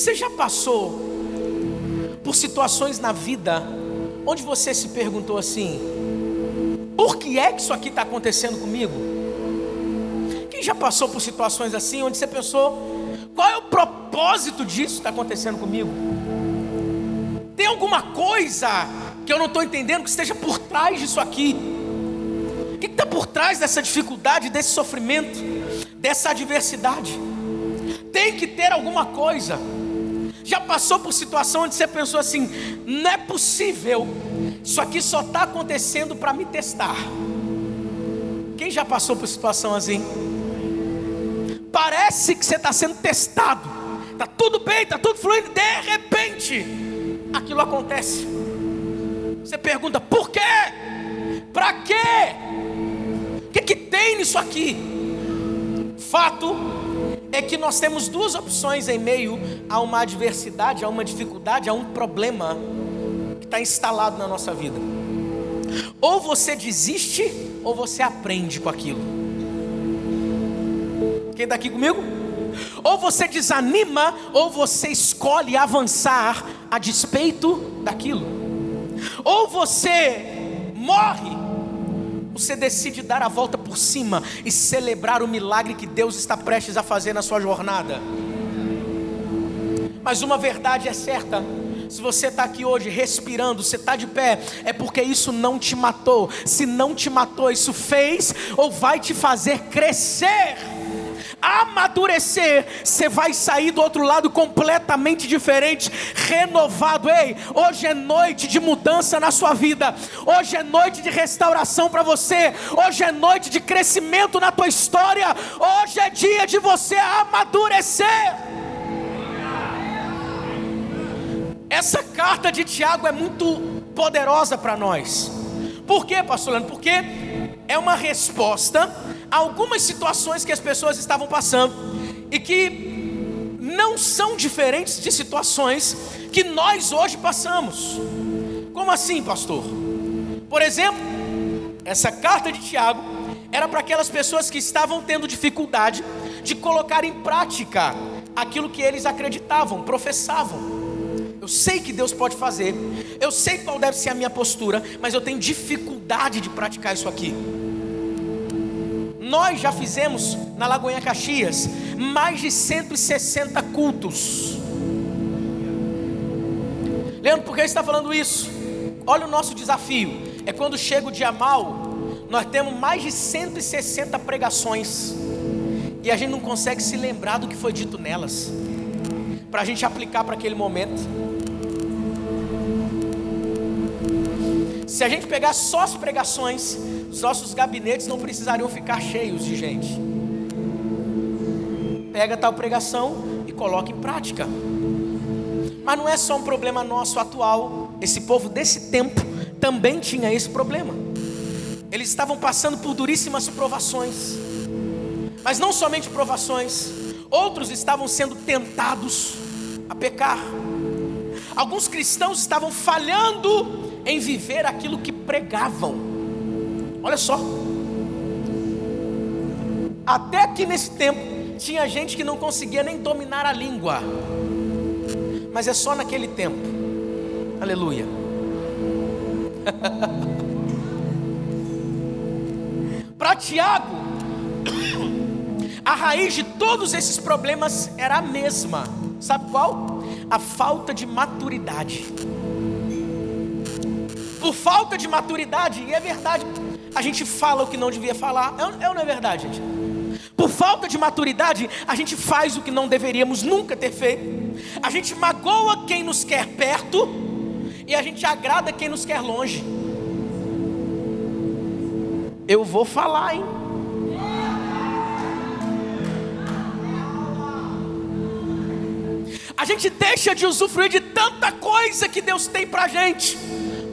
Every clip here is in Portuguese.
Você já passou por situações na vida onde você se perguntou assim: por que é que isso aqui está acontecendo comigo? Quem já passou por situações assim onde você pensou: qual é o propósito disso que está acontecendo comigo? Tem alguma coisa que eu não estou entendendo que esteja por trás disso aqui? O que está por trás dessa dificuldade, desse sofrimento, dessa adversidade? Tem que ter alguma coisa. Já passou por situação onde você pensou assim: não é possível, isso aqui só está acontecendo para me testar. Quem já passou por situação assim? Parece que você está sendo testado, está tudo bem, está tudo fluindo, de repente, aquilo acontece. Você pergunta: por quê? Para quê? O que, que tem nisso aqui? Fato é que nós temos duas opções em meio a uma adversidade, a uma dificuldade, a um problema que está instalado na nossa vida. Ou você desiste, ou você aprende com aquilo. Quem está aqui comigo? Ou você desanima, ou você escolhe avançar a despeito daquilo. Ou você morre, você decide dar a volta por cima e celebrar o milagre que Deus está prestes a fazer na sua jornada. Mas uma verdade é certa: se você está aqui hoje respirando, você está de pé, é porque isso não te matou. Se não te matou, isso fez ou vai te fazer crescer amadurecer, você vai sair do outro lado completamente diferente, renovado. Ei, hoje é noite de mudança na sua vida, hoje é noite de restauração para você, hoje é noite de crescimento na tua história, hoje é dia de você amadurecer. Essa carta de Tiago é muito poderosa para nós. Por quê, pastor Leandro? Porque é uma resposta algumas situações que as pessoas estavam passando e que não são diferentes de situações que nós hoje passamos. Como assim, pastor? Por exemplo, essa carta de Tiago era para aquelas pessoas que estavam tendo dificuldade de colocar em prática aquilo que eles acreditavam, professavam. Eu sei que Deus pode fazer, eu sei qual deve ser a minha postura, mas eu tenho dificuldade de praticar isso aqui. Nós já fizemos na Lagoinha Caxias mais de 160 cultos. Leandro, por que está falando isso? Olha o nosso desafio. É quando chega o dia mal, nós temos mais de 160 pregações. E a gente não consegue se lembrar do que foi dito nelas. Para a gente aplicar para aquele momento. Se a gente pegar só as pregações, os nossos gabinetes não precisariam ficar cheios de gente. Pega tal pregação e coloca em prática. Mas não é só um problema nosso atual. Esse povo desse tempo também tinha esse problema. Eles estavam passando por duríssimas provações. Mas não somente provações, outros estavam sendo tentados a pecar. Alguns cristãos estavam falhando em viver aquilo que pregavam. Olha só. Até que nesse tempo tinha gente que não conseguia nem dominar a língua. Mas é só naquele tempo. Aleluia. Para Tiago, a raiz de todos esses problemas era a mesma. Sabe qual? A falta de maturidade. Por falta de maturidade, e é verdade, a gente fala o que não devia falar. É, é ou não é verdade, gente? Por falta de maturidade, a gente faz o que não deveríamos nunca ter feito. A gente magoa quem nos quer perto e a gente agrada quem nos quer longe. Eu vou falar, hein? A gente deixa de usufruir de tanta coisa que Deus tem pra gente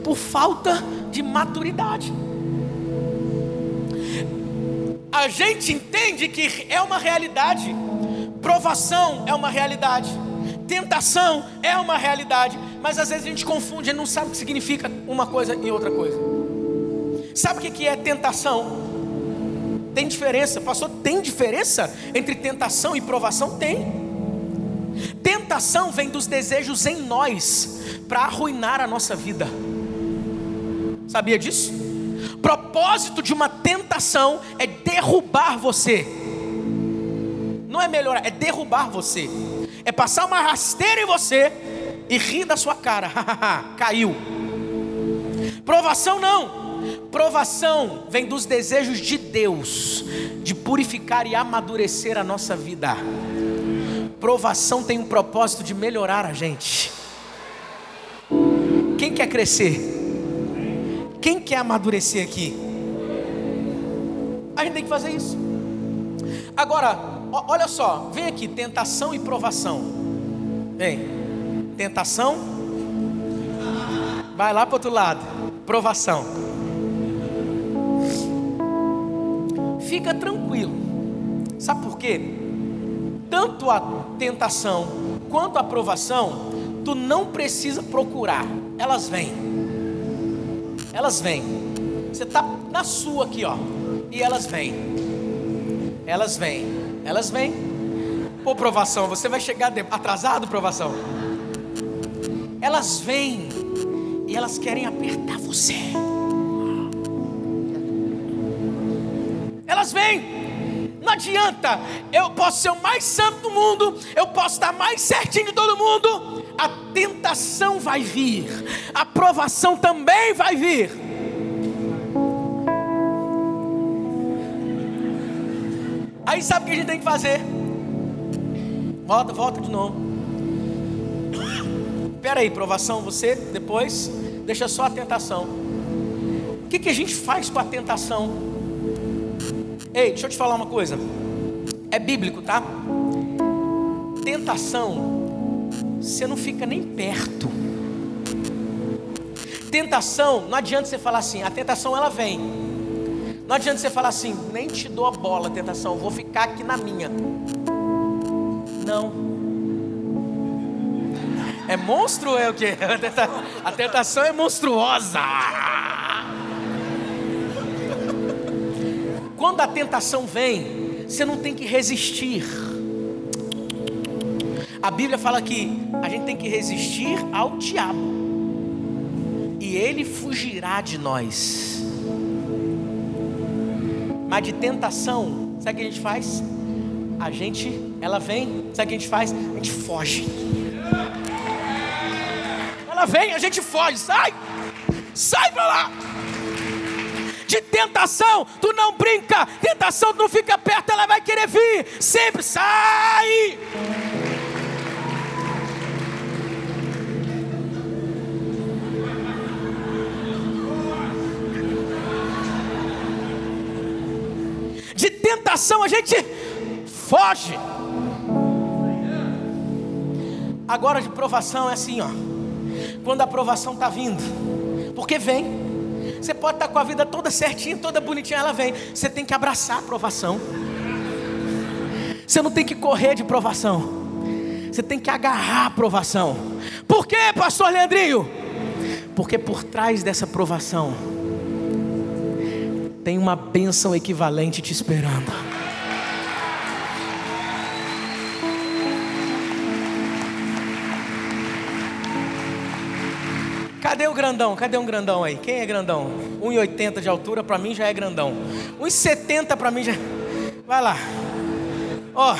por falta de maturidade a gente entende que é uma realidade, provação é uma realidade, tentação é uma realidade, mas às vezes a gente confunde, a gente não sabe o que significa uma coisa e outra coisa. Sabe o que é tentação? Tem diferença, pastor? Tem diferença entre tentação e provação? Tem. Tentação vem dos desejos em nós para arruinar a nossa vida. Sabia disso? Propósito de uma tentação é derrubar você. Não é melhorar, é derrubar você. É passar uma rasteira em você e rir da sua cara. Caiu. Provação não. Provação vem dos desejos de Deus de purificar e amadurecer a nossa vida. Provação tem um propósito de melhorar a gente. Quem quer crescer? Quem quer amadurecer aqui? A gente tem que fazer isso. Agora, olha só, vem aqui, tentação e provação. Vem, tentação, vai lá para outro lado, provação. Fica tranquilo, sabe por quê? Tanto a tentação quanto a provação, tu não precisa procurar, elas vêm. Elas vêm. Você está na sua aqui, ó, e elas vêm. Elas vêm. Elas vêm. Pô, provação, você vai chegar atrasado, provação. Elas vêm e elas querem apertar você. Elas vêm. Não adianta, eu posso ser o mais santo do mundo, eu posso estar mais certinho de todo mundo. A tentação vai vir, a provação também vai vir. Aí sabe o que a gente tem que fazer? Volta, volta de novo. Espera aí, provação, você depois deixa só a tentação. O que, que a gente faz com a tentação? Ei, deixa eu te falar uma coisa. É bíblico, tá? Tentação, você não fica nem perto. Tentação, não adianta você falar assim, a tentação ela vem. Não adianta você falar assim, nem te dou a bola, tentação, vou ficar aqui na minha. Não. É monstro é o quê? A tentação é monstruosa. Quando a tentação vem, você não tem que resistir. A Bíblia fala que a gente tem que resistir ao diabo, e ele fugirá de nós. Mas de tentação, sabe o que a gente faz? A gente, ela vem, sabe o que a gente faz? A gente foge. Ela vem, a gente foge, sai, sai para lá de tentação, tu não brinca, tentação tu não fica perto, ela vai querer vir, sempre sai. Tentação a gente foge. Agora de provação é assim, ó. Quando a provação está vindo, porque vem. Você pode estar com a vida toda certinha, toda bonitinha, ela vem. Você tem que abraçar a provação. Você não tem que correr de provação. Você tem que agarrar a provação. Por quê, pastor Leandrinho? Porque por trás dessa provação tem uma bênção equivalente te esperando. Cadê o grandão? Cadê um grandão aí? Quem é grandão? 1,80 de altura para mim já é grandão. 1,70 para mim já. Vai lá. Ó,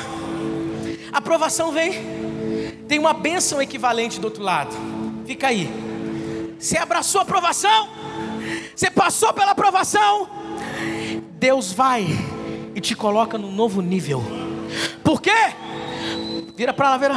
a aprovação vem. Tem uma bênção equivalente do outro lado. Fica aí. Você abraçou a aprovação? Você passou pela aprovação? Deus vai e te coloca num novo nível. Por quê? Vira para lá, vira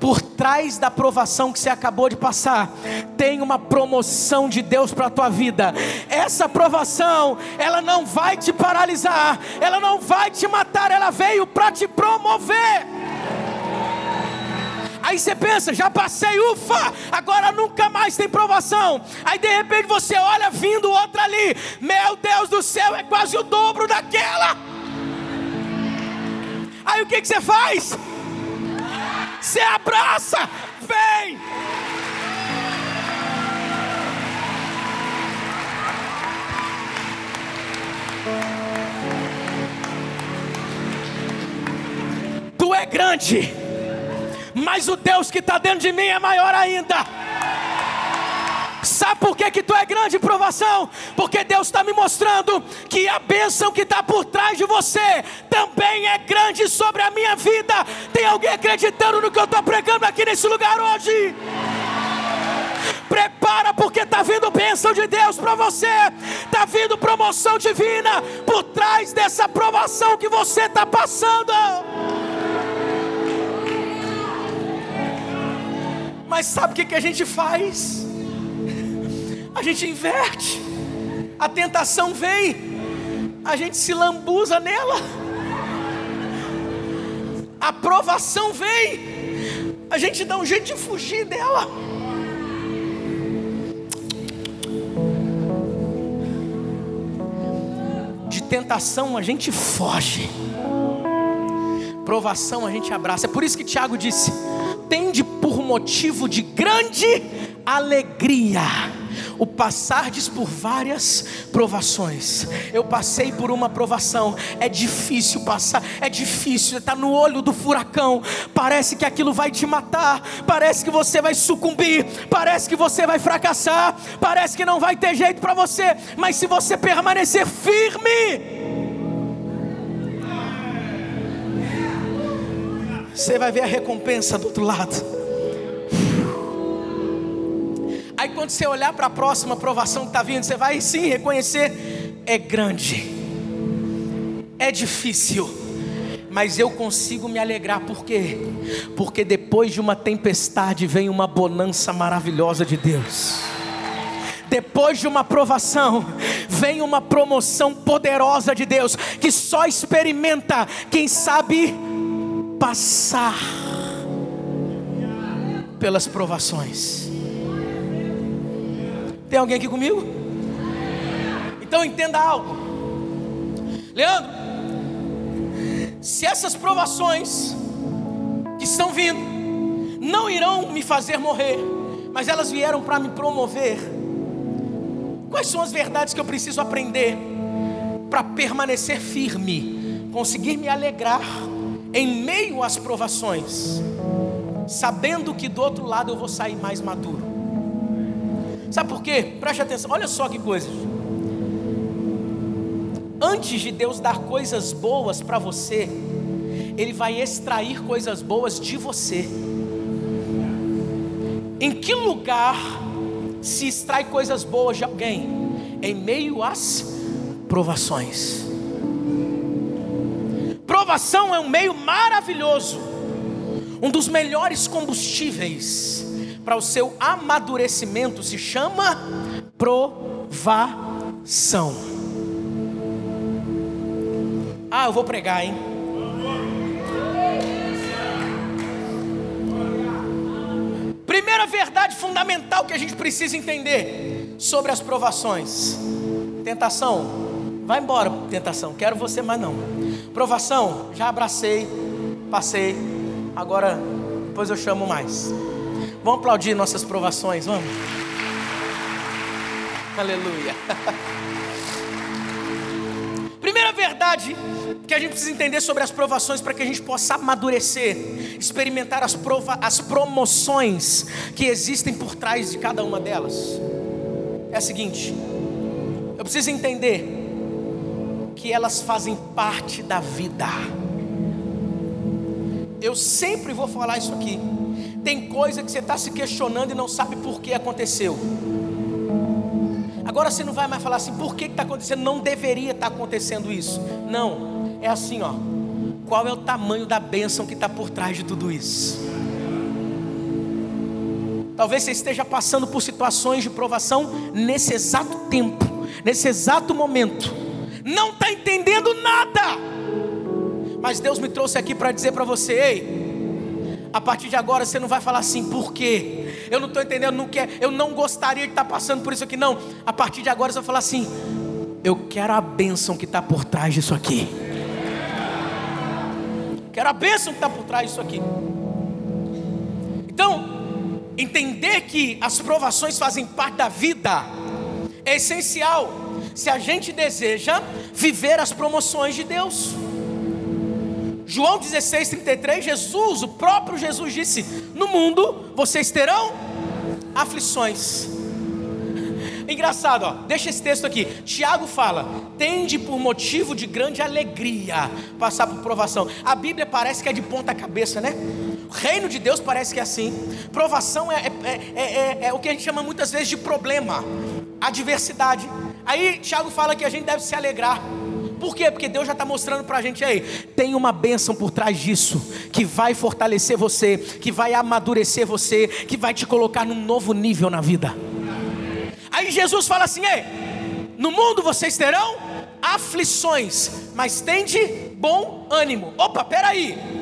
por trás da provação que você acabou de passar, tem uma promoção de Deus para a tua vida. Essa provação, ela não vai te paralisar, ela não vai te matar, ela veio para te promover. Aí você pensa, já passei, ufa, agora nunca mais tem provação. Aí de repente você olha vindo outra ali, meu Deus do céu, é quase o dobro daquela. Aí o que, que você faz? Você abraça, vem. Tu é grande, mas o Deus que está dentro de mim é maior ainda. Sabe por que, que tu é grande provação? Porque Deus está me mostrando que a bênção que está por trás de você também é grande sobre a minha vida. Tem alguém acreditando no que eu estou pregando aqui nesse lugar hoje? Prepara porque está vindo bênção de Deus para você, está vindo promoção divina por trás dessa provação que você está passando. Mas sabe o que, que a gente faz? A gente inverte, a tentação vem, a gente se lambuza nela, a provação vem, a gente dá um jeito de fugir dela. De tentação a gente foge, provação a gente abraça. É por isso que Tiago disse: tende por motivo de grande alegria. O passardes por várias provações. Eu passei por uma provação, é difícil passar, é difícil, está no olho do furacão. Parece que aquilo vai te matar, parece que você vai sucumbir, parece que você vai fracassar, parece que não vai ter jeito para você, mas se você permanecer firme, você vai ver a recompensa do outro lado. Aí quando você olhar para a próxima provação que está vindo, você vai sim reconhecer: é grande, é difícil, mas eu consigo me alegrar, por quê? Porque depois de uma tempestade vem uma bonança maravilhosa de Deus. Depois de uma provação, vem uma promoção poderosa de Deus, que só experimenta quem sabe passar pelas provações. Tem alguém aqui comigo? Então entenda algo, Leandro. Se essas provações que estão vindo não irão me fazer morrer, mas elas vieram para me promover, quais são as verdades que eu preciso aprender para permanecer firme, conseguir me alegrar em meio às provações, sabendo que do outro lado eu vou sair mais maduro? Sabe por quê? Preste atenção, olha só que coisa. Antes de Deus dar coisas boas para você, Ele vai extrair coisas boas de você. Em que lugar se extrai coisas boas de alguém? Em meio às provações. Provação é um meio maravilhoso, um dos melhores combustíveis para o seu amadurecimento se chama provação. Ah, eu vou pregar, hein? Primeira verdade fundamental que a gente precisa entender sobre as provações: tentação, vai embora, tentação, quero você mais não. Provação, já abracei, passei, agora depois eu chamo mais. Vamos aplaudir nossas provações, vamos? Aleluia. Primeira verdade que a gente precisa entender sobre as provações para que a gente possa amadurecer, experimentar as, prova as promoções que existem por trás de cada uma delas. É a seguinte: eu preciso entender que elas fazem parte da vida. Eu sempre vou falar isso aqui. Tem coisa que você está se questionando e não sabe por que aconteceu. Agora você não vai mais falar assim, por que está acontecendo? Não deveria estar tá acontecendo isso. Não, é assim, ó. Qual é o tamanho da bênção que está por trás de tudo isso? Talvez você esteja passando por situações de provação nesse exato tempo, nesse exato momento. Não está entendendo nada. Mas Deus me trouxe aqui para dizer para você, ei, a partir de agora você não vai falar assim, por quê? Eu não estou entendendo, não quer, eu não gostaria de estar passando por isso aqui, não. A partir de agora você vai falar assim, eu quero a bênção que está por trás disso aqui. Quero a bênção que está por trás disso aqui. Então, entender que as provações fazem parte da vida é essencial se a gente deseja viver as promoções de Deus. João 16, 33, Jesus, o próprio Jesus disse: No mundo vocês terão aflições. Engraçado, ó, deixa esse texto aqui. Tiago fala: tende por motivo de grande alegria passar por provação. A Bíblia parece que é de ponta cabeça, né? O reino de Deus parece que é assim. Provação é, é, é, é, o que a gente chama muitas vezes de problema, adversidade. Aí Tiago fala que a gente deve se alegrar. Por quê? Porque Deus já está mostrando para a gente aí, tem uma bênção por trás disso, que vai fortalecer você, que vai amadurecer você, que vai te colocar num novo nível na vida. Aí Jesus fala assim: ei, no mundo vocês terão aflições, mas tende bom ânimo. Opa, peraí.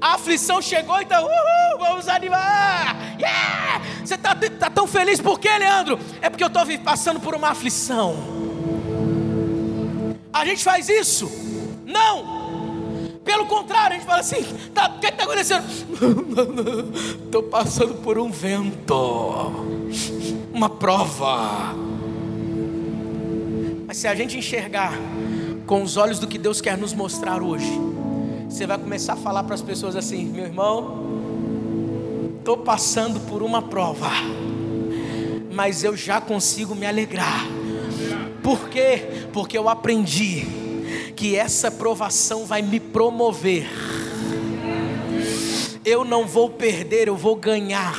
A aflição chegou, então, uhul, vamos animar. Yeah! Você está tá tão feliz por quê, Leandro? É porque eu estou passando por uma aflição. A gente faz isso? Não. Pelo contrário, a gente fala assim: tá, o que está acontecendo? Estou passando por um vento, uma prova. Mas se a gente enxergar com os olhos do que Deus quer nos mostrar hoje, você vai começar a falar para as pessoas assim: meu irmão, estou passando por uma prova, mas eu já consigo me alegrar por quê? Porque eu aprendi que essa provação vai me promover. Eu não vou perder, eu vou ganhar.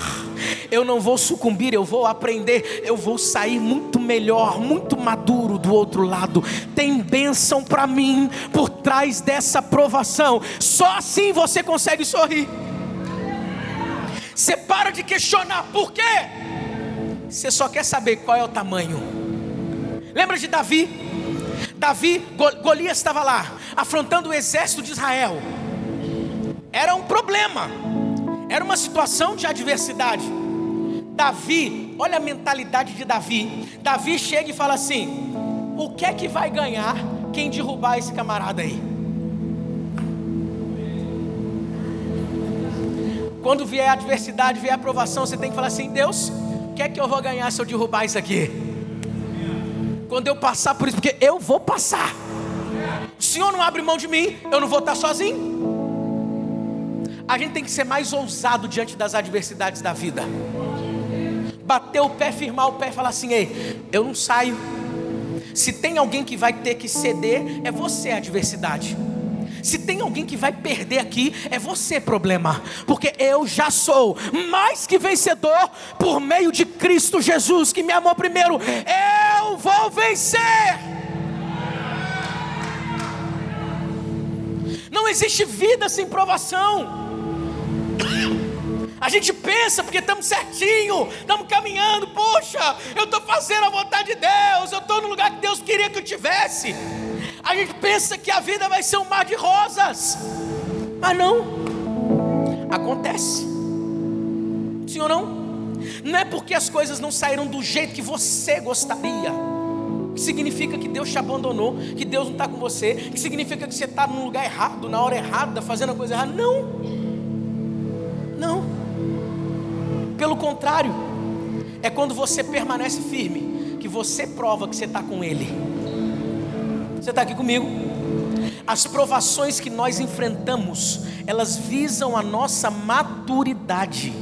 Eu não vou sucumbir, eu vou aprender, eu vou sair muito melhor, muito maduro do outro lado. Tem bênção para mim por trás dessa provação. Só assim você consegue sorrir. Você para de questionar por quê? Você só quer saber qual é o tamanho. Lembra de Davi? Davi, Golias estava lá, afrontando o exército de Israel. Era um problema, era uma situação de adversidade. Davi, olha a mentalidade de Davi. Davi chega e fala assim: O que é que vai ganhar quem derrubar esse camarada aí? Quando vier a adversidade, vier a aprovação, você tem que falar assim: Deus, o que é que eu vou ganhar se eu derrubar isso aqui? quando eu passar por isso, porque eu vou passar. O Senhor não abre mão de mim, eu não vou estar sozinho. A gente tem que ser mais ousado diante das adversidades da vida. Bater o pé, firmar o pé e falar assim: ei, eu não saio. Se tem alguém que vai ter que ceder, é você a adversidade. Se tem alguém que vai perder aqui, é você problema, porque eu já sou mais que vencedor por meio de Cristo Jesus, que me amou primeiro. Eu vou vencer. Não existe vida sem provação. A gente pensa porque estamos certinho, estamos caminhando, poxa, eu estou fazendo a vontade de Deus, eu estou no lugar que Deus queria que eu tivesse. A gente pensa que a vida vai ser um mar de rosas, mas não. Acontece. Ou não? Não é porque as coisas não saíram do jeito que você gostaria. Que significa que Deus te abandonou, que Deus não está com você, que significa que você está no lugar errado, na hora errada, fazendo a coisa errada. Não. Não. Pelo contrário, é quando você permanece firme, que você prova que você está com Ele. Você está aqui comigo? As provações que nós enfrentamos, elas visam a nossa maturidade.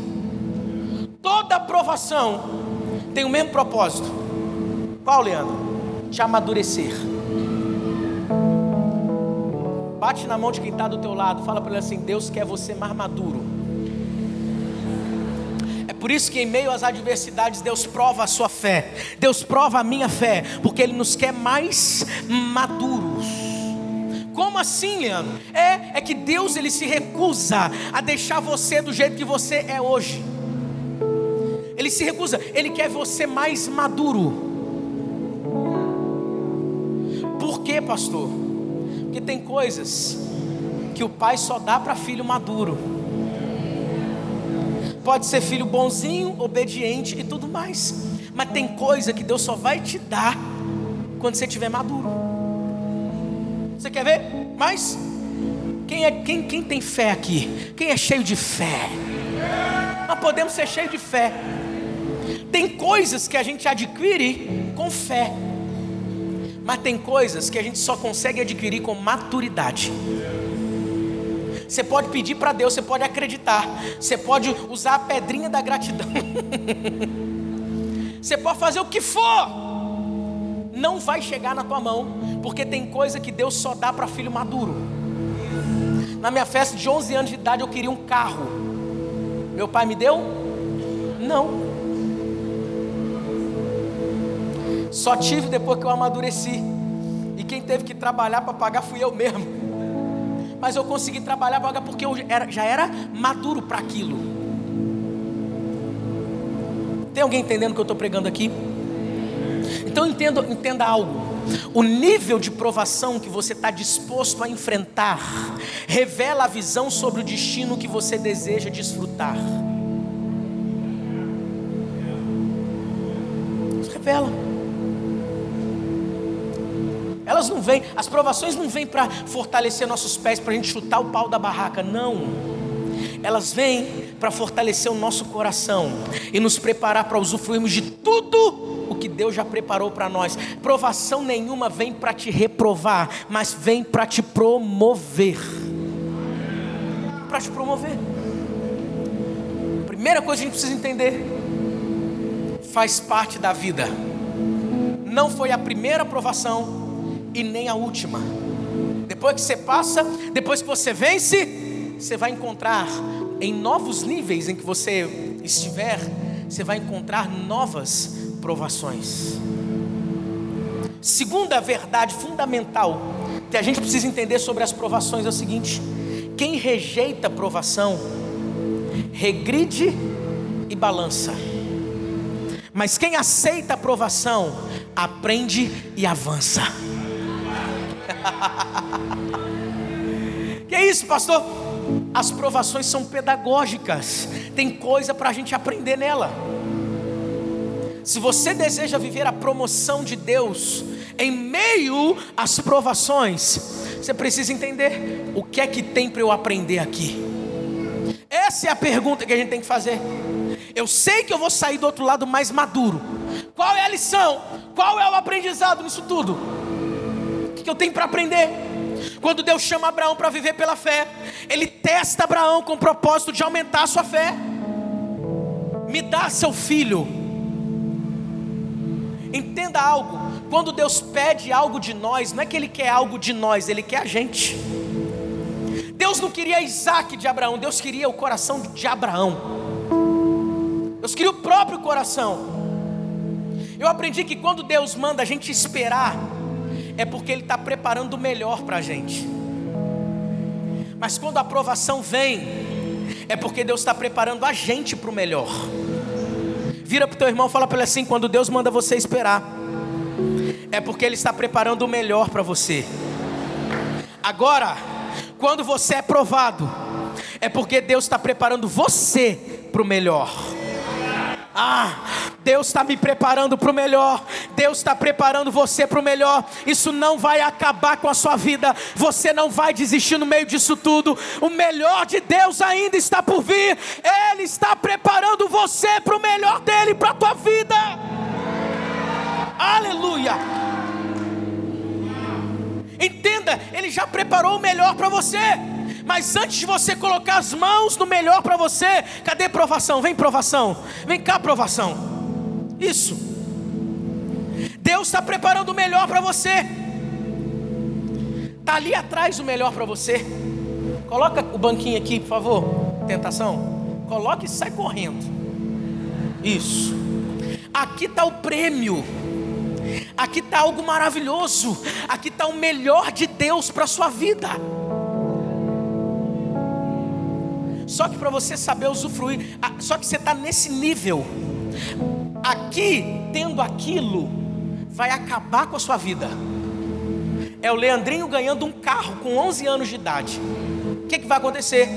Toda provação tem o mesmo propósito. Qual, Leandro? Te amadurecer. Bate na mão de quem está do teu lado, fala para ele assim: Deus quer você mais maduro. Por isso que em meio às adversidades Deus prova a sua fé. Deus prova a minha fé, porque Ele nos quer mais maduros. Como assim, Leandro? É, é que Deus ele se recusa a deixar você do jeito que você é hoje. Ele se recusa, ele quer você mais maduro. Por quê, pastor? Porque tem coisas que o pai só dá para filho maduro pode ser filho bonzinho, obediente e tudo mais. Mas tem coisa que Deus só vai te dar quando você estiver maduro. Você quer ver? Mas quem, é, quem, quem tem fé aqui? Quem é cheio de fé? Nós podemos ser cheios de fé. Tem coisas que a gente adquire com fé. Mas tem coisas que a gente só consegue adquirir com maturidade. Você pode pedir para Deus, você pode acreditar, você pode usar a pedrinha da gratidão, você pode fazer o que for, não vai chegar na tua mão, porque tem coisa que Deus só dá para filho maduro. Na minha festa de 11 anos de idade eu queria um carro, meu pai me deu? Não. Só tive depois que eu amadureci. E quem teve que trabalhar para pagar fui eu mesmo. Mas eu consegui trabalhar pagar porque eu era, já era maduro para aquilo. Tem alguém entendendo o que eu estou pregando aqui? Então entenda, entenda algo. O nível de provação que você está disposto a enfrentar revela a visão sobre o destino que você deseja desfrutar. Revela. Elas não vêm, as provações não vêm para fortalecer nossos pés, para a gente chutar o pau da barraca, não. Elas vêm para fortalecer o nosso coração e nos preparar para usufruirmos de tudo o que Deus já preparou para nós. Provação nenhuma vem para te reprovar, mas vem para te promover. Para te promover. Primeira coisa que a gente precisa entender: faz parte da vida. Não foi a primeira provação, e nem a última. Depois que você passa, depois que você vence, você vai encontrar em novos níveis em que você estiver, você vai encontrar novas provações. Segunda verdade fundamental que a gente precisa entender sobre as provações é o seguinte: quem rejeita a provação, regride e balança. Mas quem aceita a provação, aprende e avança. que é isso, pastor? As provações são pedagógicas, tem coisa para a gente aprender nela. Se você deseja viver a promoção de Deus em meio às provações, você precisa entender o que é que tem para eu aprender aqui. Essa é a pergunta que a gente tem que fazer. Eu sei que eu vou sair do outro lado mais maduro. Qual é a lição? Qual é o aprendizado nisso tudo? Que eu tenho para aprender. Quando Deus chama Abraão para viver pela fé, Ele testa Abraão com o propósito de aumentar a sua fé. Me dá seu filho. Entenda algo: quando Deus pede algo de nós, não é que Ele quer algo de nós, Ele quer a gente. Deus não queria Isaac de Abraão, Deus queria o coração de Abraão. Deus queria o próprio coração. Eu aprendi que quando Deus manda a gente esperar, é porque Ele está preparando o melhor para a gente. Mas quando a aprovação vem, é porque Deus está preparando a gente para o melhor. Vira para o teu irmão e fala para ele assim: quando Deus manda você esperar, é porque Ele está preparando o melhor para você. Agora, quando você é provado, é porque Deus está preparando você para o melhor. Ah, Deus está me preparando para o melhor. Deus está preparando você para o melhor. Isso não vai acabar com a sua vida. Você não vai desistir no meio disso tudo. O melhor de Deus ainda está por vir. Ele está preparando você para o melhor dele, para a tua vida. Aleluia. Entenda, Ele já preparou o melhor para você. Mas antes de você colocar as mãos no melhor para você, cadê provação? Vem provação. Vem cá provação. Isso. Deus está preparando o melhor para você. Está ali atrás o melhor para você. Coloca o banquinho aqui, por favor. Tentação. Coloca e sai correndo. Isso. Aqui está o prêmio. Aqui está algo maravilhoso. Aqui está o melhor de Deus para a sua vida. Só que para você saber usufruir, só que você está nesse nível. Aqui, tendo aquilo, vai acabar com a sua vida. É o Leandrinho ganhando um carro com 11 anos de idade. O que, que vai acontecer?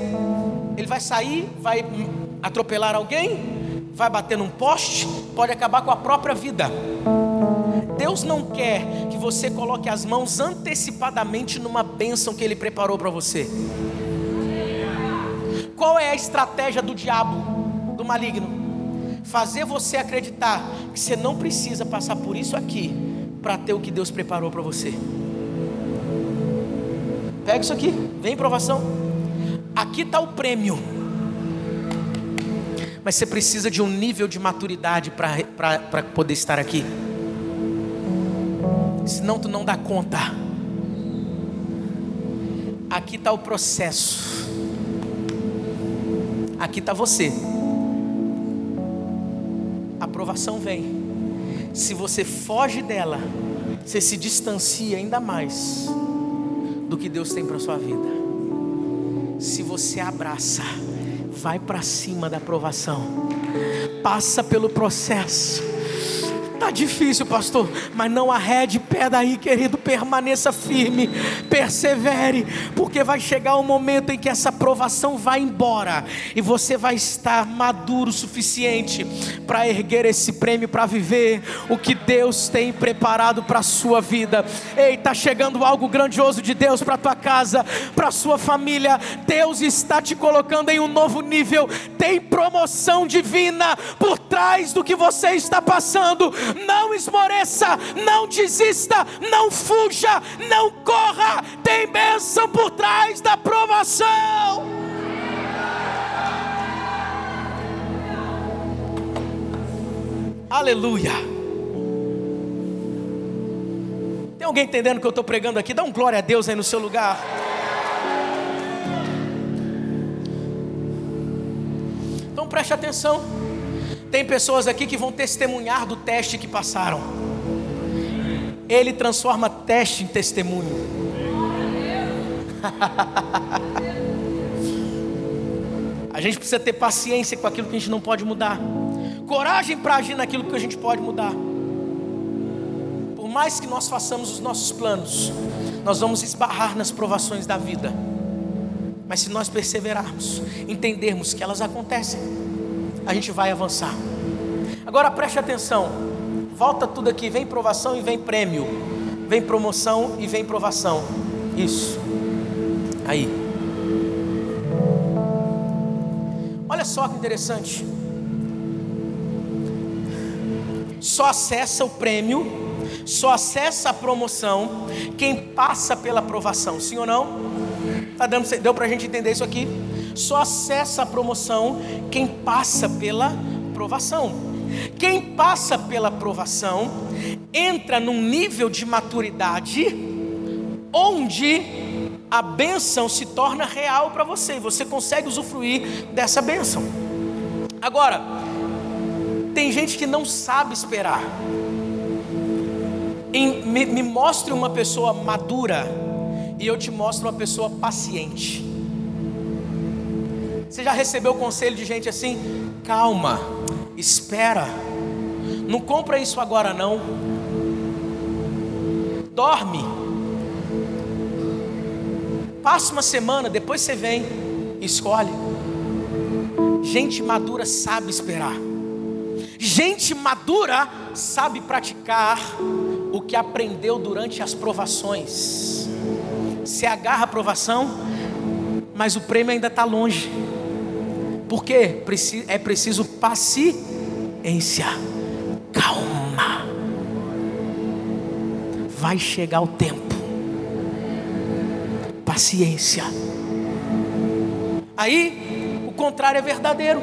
Ele vai sair, vai atropelar alguém, vai bater num poste, pode acabar com a própria vida. Deus não quer que você coloque as mãos antecipadamente numa bênção que Ele preparou para você. Qual é a estratégia do diabo, do maligno? Fazer você acreditar que você não precisa passar por isso aqui para ter o que Deus preparou para você. Pega isso aqui, vem provação. aqui está o prêmio. Mas você precisa de um nível de maturidade para poder estar aqui. Senão tu não dá conta. Aqui está o processo. Aqui está você. A aprovação vem. Se você foge dela, você se distancia ainda mais do que Deus tem para sua vida. Se você abraça, vai para cima da aprovação, passa pelo processo Tá difícil, pastor, mas não arrede pé daí, querido. Permaneça firme, persevere, porque vai chegar um momento em que essa provação vai embora e você vai estar maduro o suficiente para erguer esse prêmio, para viver o que Deus tem preparado para a sua vida. Ei, está chegando algo grandioso de Deus para tua casa, para sua família. Deus está te colocando em um novo nível. Tem promoção divina por trás do que você está passando não esmoreça, não desista, não fuja, não corra, tem bênção por trás da provação. Aleluia. Tem alguém entendendo o que eu estou pregando aqui? Dá um glória a Deus aí no seu lugar. Então preste atenção. Tem pessoas aqui que vão testemunhar do teste que passaram. Ele transforma teste em testemunho. A gente precisa ter paciência com aquilo que a gente não pode mudar. Coragem para agir naquilo que a gente pode mudar. Por mais que nós façamos os nossos planos, nós vamos esbarrar nas provações da vida. Mas se nós perseverarmos, entendermos que elas acontecem, a gente vai avançar. Agora preste atenção. Volta tudo aqui, vem provação e vem prêmio. Vem promoção e vem provação. Isso. Aí. Olha só que interessante. Só acessa o prêmio, só acessa a promoção quem passa pela aprovação, sim ou não? Tá dando, deu para a gente entender isso aqui? Só acessa a promoção quem passa pela provação. Quem passa pela provação entra num nível de maturidade onde a bênção se torna real para você você consegue usufruir dessa bênção. Agora, tem gente que não sabe esperar. Em, me, me mostre uma pessoa madura e eu te mostro uma pessoa paciente. Você já recebeu conselho de gente assim? Calma, espera, não compra isso agora não. Dorme, passa uma semana, depois você vem, escolhe. Gente madura sabe esperar. Gente madura sabe praticar o que aprendeu durante as provações. Se agarra a provação, mas o prêmio ainda está longe. Porque é preciso paciência, calma. Vai chegar o tempo. Paciência. Aí, o contrário é verdadeiro.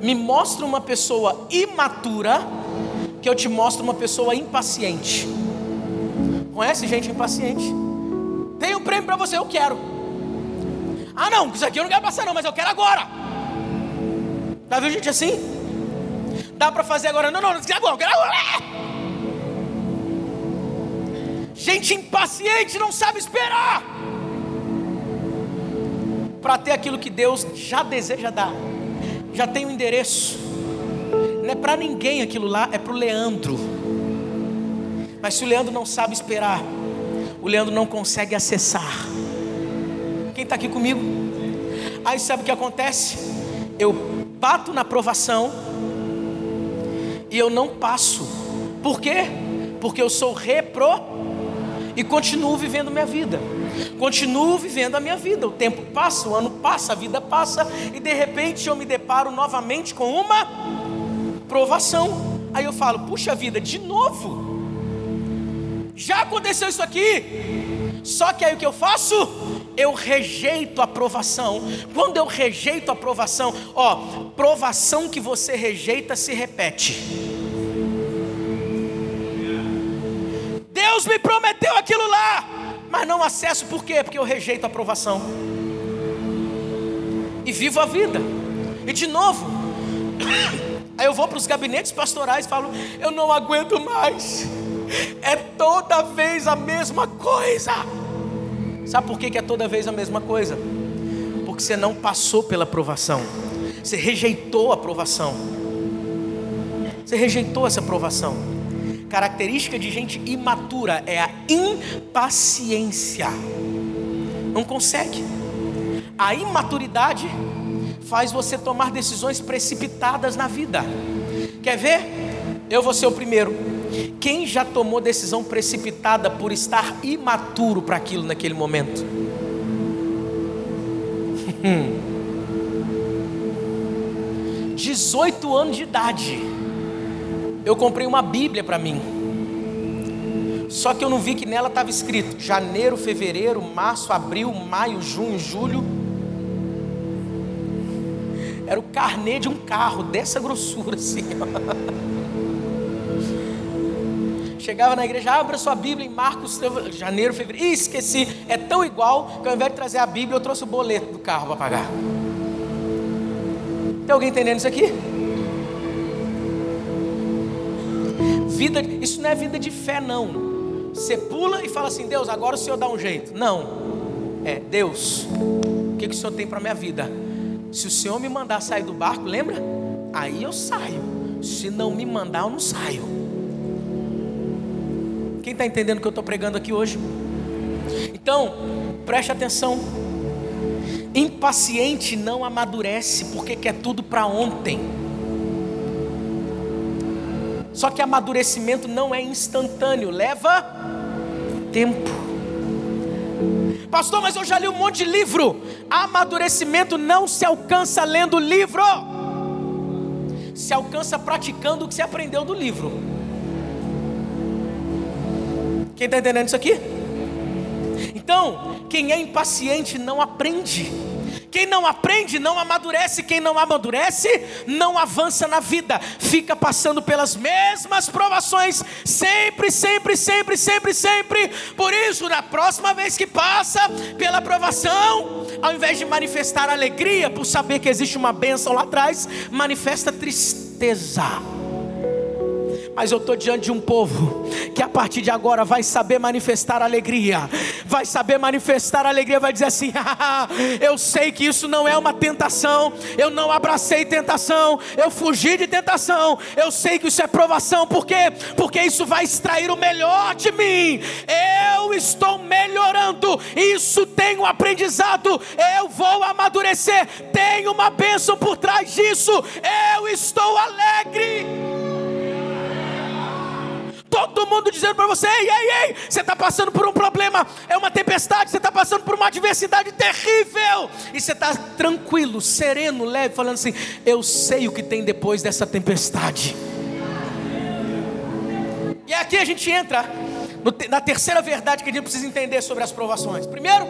Me mostra uma pessoa imatura, que eu te mostro uma pessoa impaciente. Conhece gente impaciente? Tem um prêmio para você, eu quero. Ah, não, isso aqui eu não quero passar, não, mas eu quero agora. Tá vendo gente assim? Dá para fazer agora? Não, não, não, agora, eu quero agora. Gente impaciente não sabe esperar para ter aquilo que Deus já deseja dar, já tem o um endereço. Não é para ninguém aquilo lá, é para o Leandro. Mas se o Leandro não sabe esperar, o Leandro não consegue acessar. Quem está aqui comigo? Aí sabe o que acontece? Eu bato na provação e eu não passo. Por quê? Porque eu sou repro e continuo vivendo minha vida. Continuo vivendo a minha vida. O tempo passa, o ano passa, a vida passa e de repente eu me deparo novamente com uma provação. Aí eu falo: "Puxa vida, de novo? Já aconteceu isso aqui?" Só que aí o que eu faço? eu rejeito a provação, quando eu rejeito a provação, ó, provação que você rejeita se repete. Deus me prometeu aquilo lá, mas não acesso por quê? Porque eu rejeito a provação. E vivo a vida. E de novo, aí eu vou para os gabinetes pastorais e falo: eu não aguento mais. É toda vez a mesma coisa. Sabe por que é toda vez a mesma coisa? Porque você não passou pela provação. Você rejeitou a provação. Você rejeitou essa provação. Característica de gente imatura é a impaciência. Não consegue. A imaturidade faz você tomar decisões precipitadas na vida. Quer ver? Eu vou ser o primeiro. Quem já tomou decisão precipitada por estar imaturo para aquilo naquele momento? 18 anos de idade, eu comprei uma Bíblia para mim. Só que eu não vi que nela estava escrito janeiro, fevereiro, março, abril, maio, junho, julho. Era o carnê de um carro dessa grossura assim. Chegava na igreja, abra sua Bíblia em Marcos, janeiro, fevereiro. Ih, esqueci. É tão igual que ao invés de trazer a Bíblia, eu trouxe o boleto do carro para pagar. Tem alguém entendendo isso aqui? Vida, isso não é vida de fé, não. Você pula e fala assim: Deus, agora o Senhor dá um jeito. Não. É, Deus, o que, que o Senhor tem para minha vida? Se o Senhor me mandar sair do barco, lembra? Aí eu saio. Se não me mandar, eu não saio. Quem está entendendo o que eu estou pregando aqui hoje? Então, preste atenção. Impaciente não amadurece porque quer tudo para ontem. Só que amadurecimento não é instantâneo, leva tempo. Pastor, mas eu já li um monte de livro. Amadurecimento não se alcança lendo livro, se alcança praticando o que você aprendeu do livro. Quem está entendendo isso aqui? Então, quem é impaciente não aprende. Quem não aprende não amadurece, quem não amadurece não avança na vida, fica passando pelas mesmas provações, sempre, sempre, sempre, sempre, sempre. Por isso, na próxima vez que passa pela provação, ao invés de manifestar alegria por saber que existe uma bênção lá atrás, manifesta tristeza mas eu estou diante de um povo que a partir de agora vai saber manifestar alegria, vai saber manifestar alegria, vai dizer assim: ah, eu sei que isso não é uma tentação, eu não abracei tentação, eu fugi de tentação, eu sei que isso é provação, por quê? Porque isso vai extrair o melhor de mim, eu estou melhorando, isso tem um aprendizado, eu vou amadurecer, tem uma bênção por trás disso, eu estou alegre todo mundo dizendo para você: ei, ei, ei, você está passando por um problema, é uma tempestade, você está passando por uma adversidade terrível, e você está tranquilo, sereno, leve, falando assim: eu sei o que tem depois dessa tempestade. E aqui a gente entra na terceira verdade que a gente precisa entender sobre as provações. Primeiro,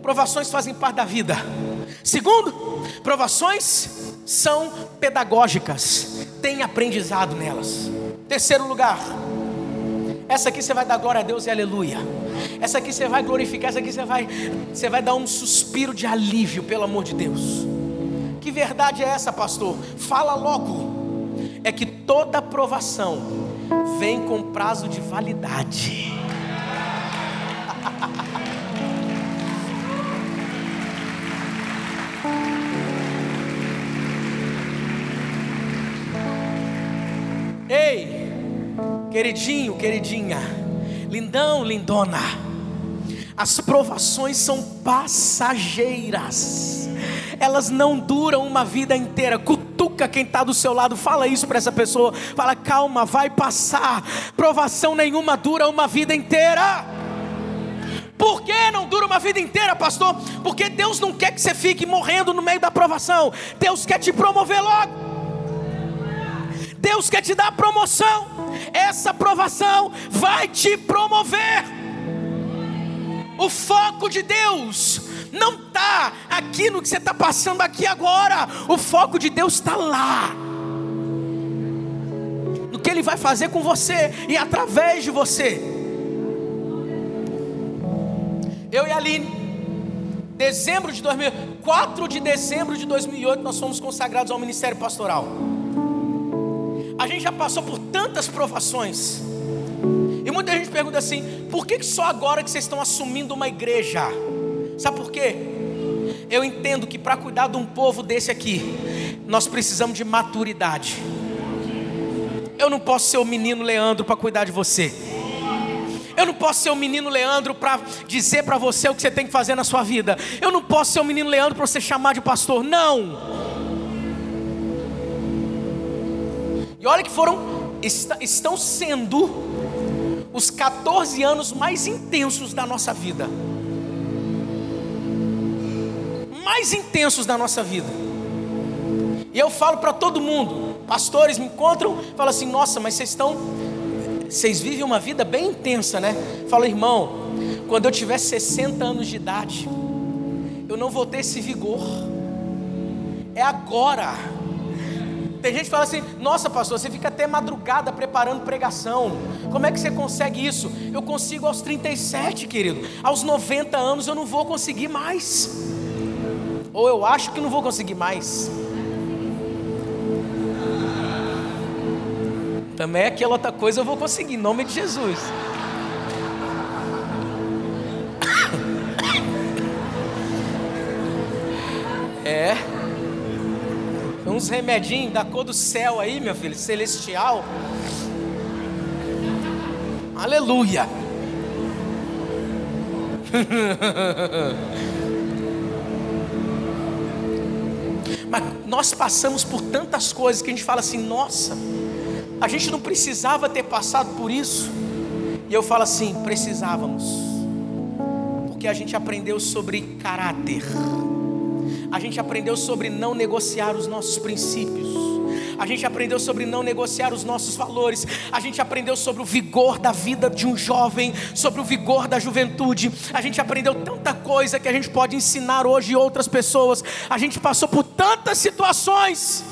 provações fazem parte da vida. Segundo, provações são pedagógicas, tem aprendizado nelas. Terceiro lugar, essa aqui você vai dar glória a Deus e aleluia. Essa aqui você vai glorificar, essa aqui você vai, você vai dar um suspiro de alívio, pelo amor de Deus. Que verdade é essa, pastor? Fala logo. É que toda aprovação vem com prazo de validade. Queridinho, queridinha, lindão, lindona. As provações são passageiras. Elas não duram uma vida inteira. Cutuca quem está do seu lado, fala isso para essa pessoa. Fala, calma, vai passar. Provação nenhuma dura uma vida inteira. Por que não dura uma vida inteira, pastor? Porque Deus não quer que você fique morrendo no meio da provação. Deus quer te promover logo. Deus quer te dar promoção. Essa provação vai te promover. O foco de Deus não está aqui no que você está passando aqui agora. O foco de Deus está lá. No que Ele vai fazer com você e através de você. Eu e a Aline, dezembro de 2000, 4 de dezembro de 2008, nós fomos consagrados ao ministério pastoral. A gente já passou por tantas provações. E muita gente pergunta assim: por que só agora que vocês estão assumindo uma igreja? Sabe por quê? Eu entendo que para cuidar de um povo desse aqui, nós precisamos de maturidade. Eu não posso ser o menino Leandro para cuidar de você. Eu não posso ser o menino Leandro para dizer para você o que você tem que fazer na sua vida. Eu não posso ser o menino Leandro para você chamar de pastor. Não. E olha que foram, estão sendo os 14 anos mais intensos da nossa vida mais intensos da nossa vida. E eu falo para todo mundo, pastores me encontram, falam assim: "Nossa, mas vocês estão vocês vivem uma vida bem intensa, né?" Falo: "Irmão, quando eu tiver 60 anos de idade, eu não vou ter esse vigor. É agora." Tem gente que fala assim: Nossa, pastor, você fica até madrugada preparando pregação. Como é que você consegue isso? Eu consigo aos 37, querido. Aos 90 anos eu não vou conseguir mais ou eu acho que não vou conseguir mais. Também aquela outra coisa eu vou conseguir, em nome de Jesus. É. Uns remedinhos da cor do céu aí, meu filho, celestial. Aleluia. Mas nós passamos por tantas coisas que a gente fala assim: nossa, a gente não precisava ter passado por isso. E eu falo assim: precisávamos, porque a gente aprendeu sobre caráter, a gente aprendeu sobre não negociar os nossos princípios a gente aprendeu sobre não negociar os nossos valores, a gente aprendeu sobre o vigor da vida de um jovem, sobre o vigor da juventude, a gente aprendeu tanta coisa que a gente pode ensinar hoje outras pessoas, a gente passou por tantas situações.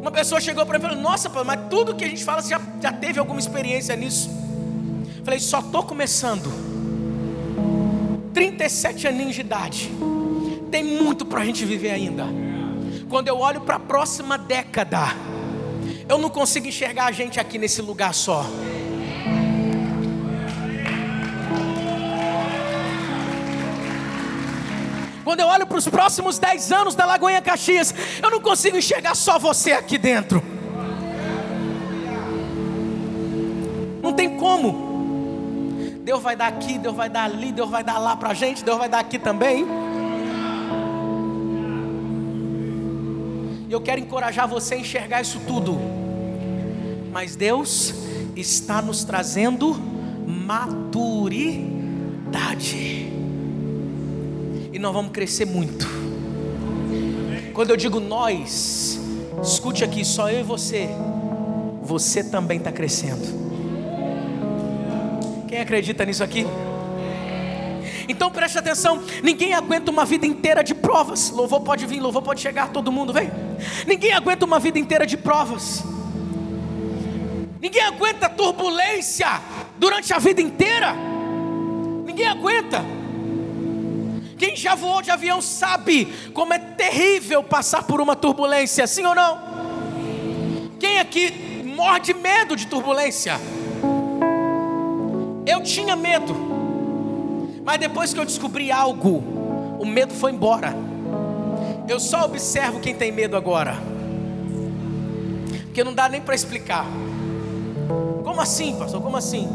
Uma pessoa chegou para mim e falou: Nossa, mas tudo que a gente fala, você já, já teve alguma experiência nisso? Falei: Só estou começando. 37 aninhos de idade. Tem muito para a gente viver ainda quando eu olho para a próxima década, eu não consigo enxergar a gente aqui nesse lugar só. Quando eu olho para os próximos 10 anos da Lagoinha Caxias, eu não consigo enxergar só você aqui dentro. Não tem como. Deus vai dar aqui, Deus vai dar ali, Deus vai dar lá para a gente, Deus vai dar aqui também. E eu quero encorajar você a enxergar isso tudo. Mas Deus está nos trazendo maturidade. E nós vamos crescer muito. Quando eu digo nós, escute aqui, só eu e você. Você também está crescendo. Quem acredita nisso aqui? Então preste atenção: ninguém aguenta uma vida inteira de provas. Louvor pode vir, louvor pode chegar, todo mundo vem. Ninguém aguenta uma vida inteira de provas. Ninguém aguenta turbulência durante a vida inteira. Ninguém aguenta. Quem já voou de avião sabe como é terrível passar por uma turbulência, sim ou não? Quem aqui morre de medo de turbulência? Eu tinha medo. Mas depois que eu descobri algo, o medo foi embora. Eu só observo quem tem medo agora. Porque não dá nem para explicar. Como assim, pastor? Como assim?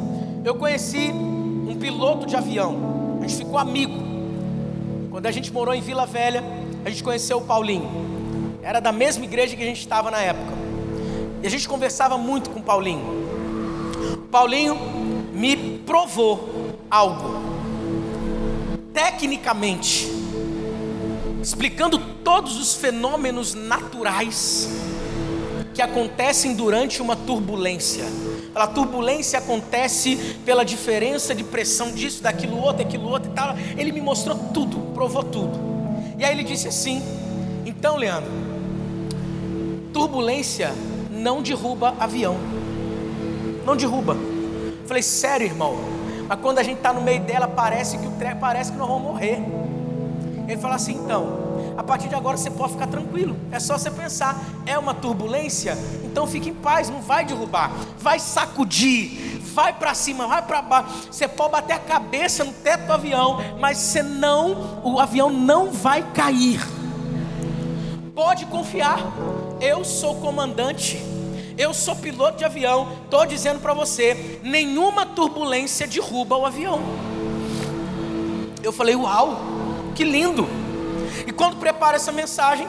Eu conheci um piloto de avião. A gente ficou amigo. Quando a gente morou em Vila Velha, a gente conheceu o Paulinho. Era da mesma igreja que a gente estava na época. E a gente conversava muito com o Paulinho. O Paulinho me provou algo tecnicamente, explicando todos os fenômenos naturais que acontecem durante uma turbulência. A turbulência acontece pela diferença de pressão disso, daquilo outro, aquilo outro e tal. Ele me mostrou tudo, provou tudo. E aí ele disse assim: Então, Leandro, turbulência não derruba avião. Não derruba. Falei, sério, irmão. Mas quando a gente está no meio dela, parece que o tre... parece que nós vamos morrer. Ele fala assim, então, a partir de agora você pode ficar tranquilo. É só você pensar, é uma turbulência, então fique em paz, não vai derrubar, vai sacudir, vai para cima, vai para baixo. Você pode bater a cabeça no teto do avião, mas você não, o avião não vai cair. Pode confiar. Eu sou comandante. Eu sou piloto de avião. Estou dizendo para você: nenhuma turbulência derruba o avião. Eu falei: Uau, que lindo. E quando preparo essa mensagem,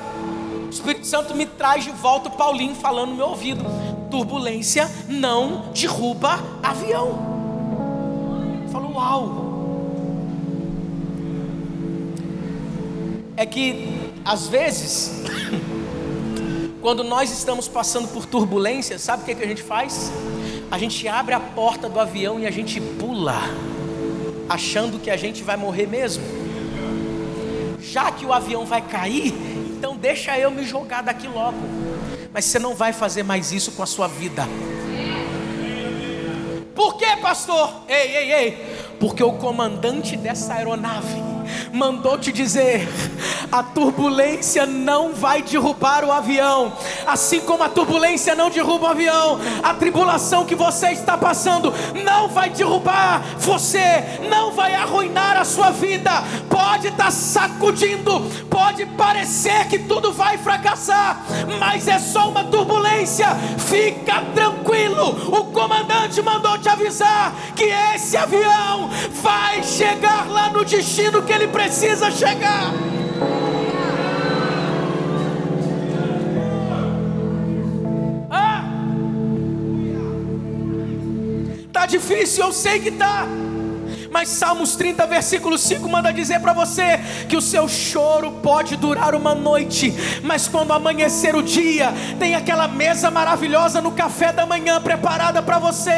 o Espírito Santo me traz de volta o Paulinho falando no meu ouvido: turbulência não derruba avião. Eu falo, uau. É que às vezes, quando nós estamos passando por turbulência, sabe o que, que a gente faz? A gente abre a porta do avião e a gente pula, achando que a gente vai morrer mesmo já que o avião vai cair, então deixa eu me jogar daqui logo. Mas você não vai fazer mais isso com a sua vida. Por que, pastor? Ei, ei, ei. Porque o comandante dessa aeronave mandou te dizer: a turbulência não vai derrubar o avião, assim como a turbulência não derruba o avião, a tribulação que você está passando não vai derrubar você, não vai arruinar a sua vida. Pode estar tá sacudindo, pode parecer que tudo vai fracassar, mas é só uma turbulência. Fica tranquilo, o comandante mandou te avisar que esse avião vai chegar lá no destino que ele precisa chegar. Ah! Tá difícil, eu sei que tá. Mas Salmos 30, versículo 5 manda dizer para você que o seu choro pode durar uma noite, mas quando amanhecer o dia, tem aquela mesa maravilhosa no café da manhã preparada para você.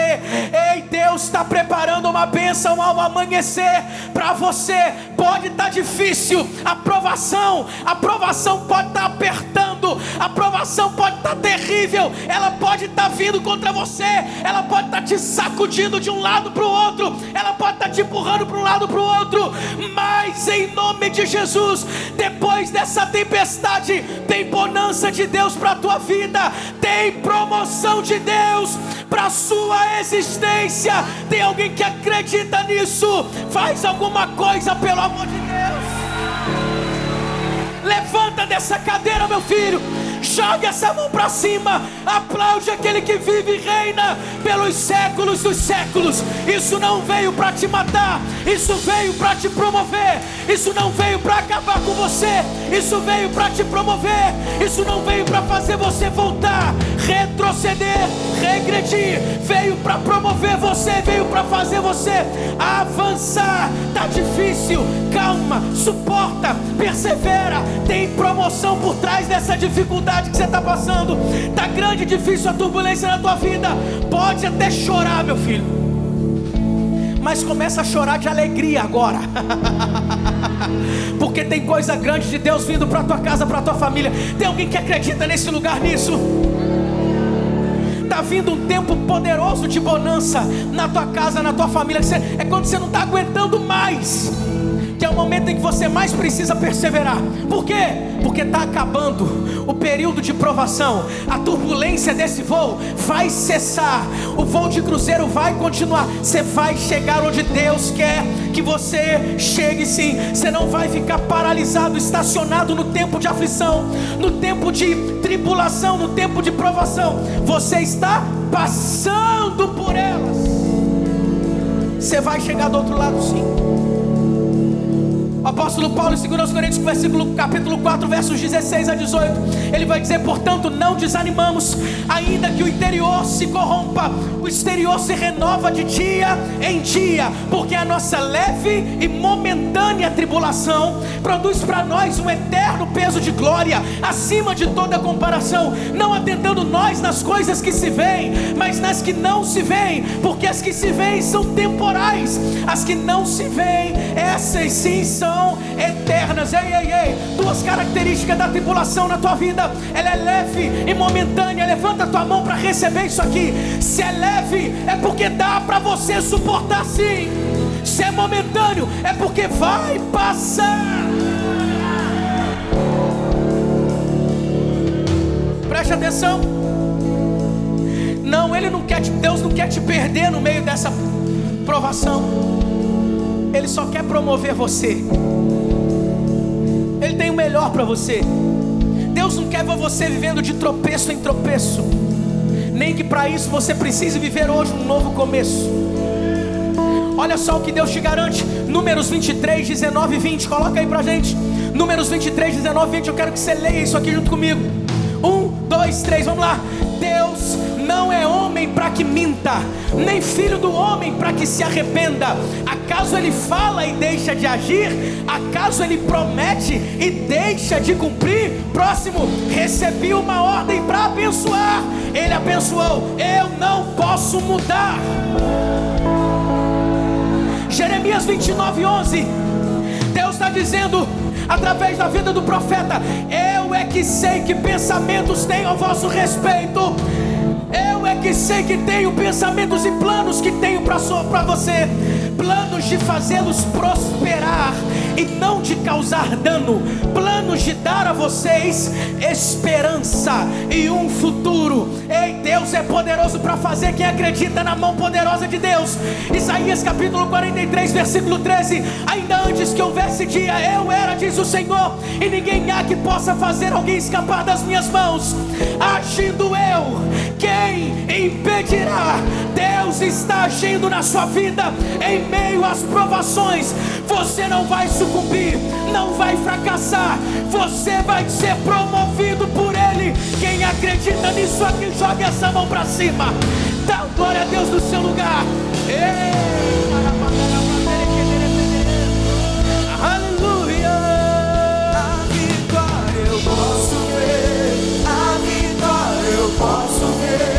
Ei, Deus está preparando uma bênção ao amanhecer para você. Pode estar tá difícil, a provação, a provação pode estar tá apertando, a provação pode estar tá terrível, ela pode estar tá vindo contra você, ela pode estar tá te sacudindo de um lado para o outro, ela pode estar tá te empurrando para um lado para o outro, mas em nome de Jesus, depois dessa tempestade, tem bonança de Deus para a tua vida, tem promoção de Deus para a sua existência. Tem alguém que acredita nisso? Faz alguma coisa pelo amor de Deus. Levanta dessa cadeira, meu filho. Joga essa mão para cima. Aplaude aquele que vive e reina pelos séculos dos séculos. Isso não veio para te matar. Isso veio para te promover. Isso não veio para acabar com você. Isso veio para te promover. Isso não veio para fazer você voltar, retroceder, regredir. Veio para promover você. Veio para fazer você avançar. Tá difícil. Calma. Suporta. Persevera. Tem promoção por trás dessa dificuldade dificuldade que você está passando, está grande difícil a turbulência na tua vida, pode até chorar, meu filho, mas começa a chorar de alegria agora, porque tem coisa grande de Deus vindo para tua casa, para tua família. Tem alguém que acredita nesse lugar nisso? Está vindo um tempo poderoso de bonança na tua casa, na tua família. É quando você não está aguentando mais que é o momento em que você mais precisa perseverar. Por quê? Porque está acabando o período de provação, a turbulência desse voo vai cessar, o voo de cruzeiro vai continuar. Você vai chegar onde Deus quer que você chegue, sim. Você não vai ficar paralisado, estacionado no tempo de aflição, no tempo de tribulação, no tempo de provação. Você está passando por elas. Você vai chegar do outro lado, sim. Apóstolo Paulo, em 2 Coríntios, versículo, capítulo 4, versos 16 a 18, ele vai dizer: Portanto, não desanimamos, ainda que o interior se corrompa, o exterior se renova de dia em dia, porque a nossa leve e momentânea tribulação produz para nós um eterno peso de glória, acima de toda comparação, não atentando nós nas coisas que se veem, mas nas que não se veem, porque as que se veem são temporais, as que não se veem, essas sim são eternas. Ei, ei, ei, duas características da tribulação na tua vida: ela é leve e momentânea. Levanta a tua mão para receber isso aqui. Se é leve, é porque dá para você suportar sim. Se é momentâneo, é porque vai passar. Preste atenção. Não, ele não quer te, Deus não quer te perder no meio dessa provação. Ele só quer promover você. Tem o melhor para você. Deus não quer ver você vivendo de tropeço em tropeço. Nem que para isso você precise viver hoje um novo começo. Olha só o que Deus te garante. Números 23, 19 e 20. Coloca aí pra gente. Números 23, 19 e 20. Eu quero que você leia isso aqui junto comigo. Um, dois, três, vamos lá. Deus não é homem para que minta, nem filho do homem para que se arrependa. Acaso ele fala e deixa de agir? Acaso ele promete e deixa de cumprir? Próximo, recebi uma ordem para abençoar. Ele abençoou, eu não posso mudar. Jeremias 29, 11. Deus está dizendo, através da vida do profeta: Eu é que sei que pensamentos tenho a vosso respeito eu é que sei que tenho pensamentos e planos que tenho para você, planos de fazê-los prosperar e não de causar dano, planos de dar a vocês esperança e um futuro. Ei, Deus é poderoso para fazer quem acredita na mão poderosa de Deus. Isaías capítulo 43, versículo 13: Ainda antes que houvesse dia, eu era, diz o Senhor, e ninguém há que possa fazer alguém escapar das minhas mãos. Agindo eu, quem impedirá? Deus está agindo na sua vida em meio às provações. Você não vai sucumbir, não vai fracassar, você vai ser promovido por Ele. Quem acredita nisso aqui, joga essa mão para cima. Dá glória a Deus no seu lugar. Aleluia. A vitória eu posso ver. A vitória eu posso ver.